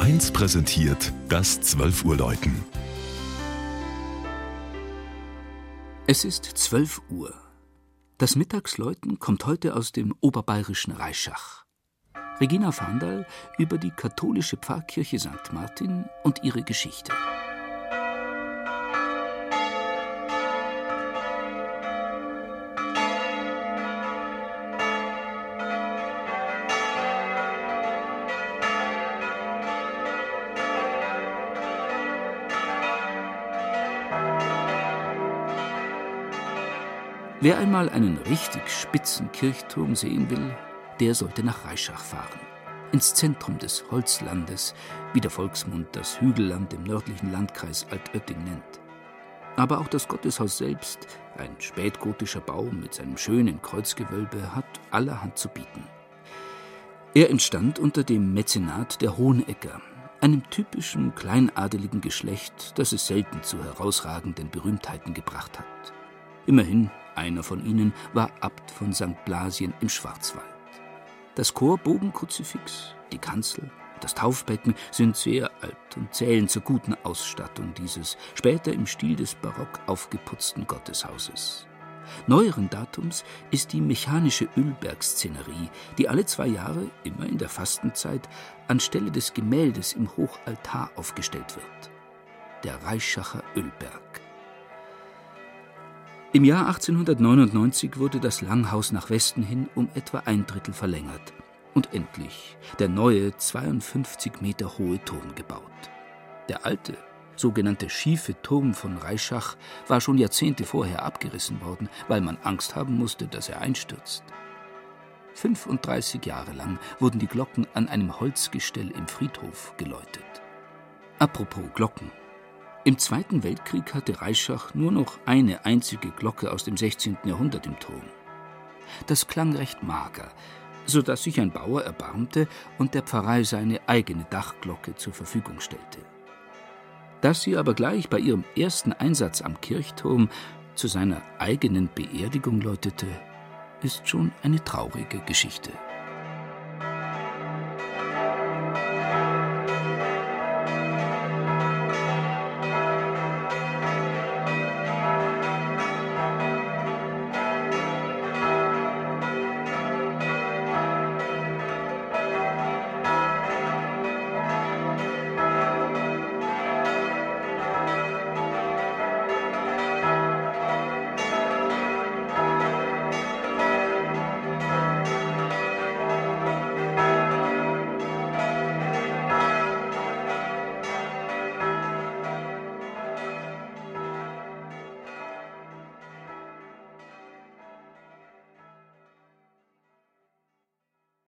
1 präsentiert das 12 Uhr Läuten. Es ist 12 Uhr. Das Mittagsläuten kommt heute aus dem oberbayerischen Reischach. Regina Fahndal über die katholische Pfarrkirche St. Martin und ihre Geschichte. Wer einmal einen richtig spitzen Kirchturm sehen will, der sollte nach Reischach fahren. Ins Zentrum des Holzlandes, wie der Volksmund das Hügelland im nördlichen Landkreis Altötting nennt. Aber auch das Gotteshaus selbst, ein spätgotischer Bau mit seinem schönen Kreuzgewölbe, hat allerhand zu bieten. Er entstand unter dem Mäzenat der Hohenecker, einem typischen kleinadeligen Geschlecht, das es selten zu herausragenden Berühmtheiten gebracht hat. Immerhin einer von ihnen war Abt von St. Blasien im Schwarzwald. Das Chorbogenkruzifix, die Kanzel, das Taufbecken sind sehr alt und zählen zur guten Ausstattung dieses später im Stil des Barock aufgeputzten Gotteshauses. Neueren Datums ist die mechanische Ölbergszenerie, die alle zwei Jahre, immer in der Fastenzeit, anstelle des Gemäldes im Hochaltar aufgestellt wird. Der Reischacher Ölberg. Im Jahr 1899 wurde das Langhaus nach Westen hin um etwa ein Drittel verlängert und endlich der neue 52 Meter hohe Turm gebaut. Der alte, sogenannte schiefe Turm von Reischach war schon Jahrzehnte vorher abgerissen worden, weil man Angst haben musste, dass er einstürzt. 35 Jahre lang wurden die Glocken an einem Holzgestell im Friedhof geläutet. Apropos Glocken. Im Zweiten Weltkrieg hatte Reischach nur noch eine einzige Glocke aus dem 16. Jahrhundert im Turm. Das klang recht mager, so dass sich ein Bauer erbarmte und der Pfarrei seine eigene Dachglocke zur Verfügung stellte. Dass sie aber gleich bei ihrem ersten Einsatz am Kirchturm zu seiner eigenen Beerdigung läutete, ist schon eine traurige Geschichte.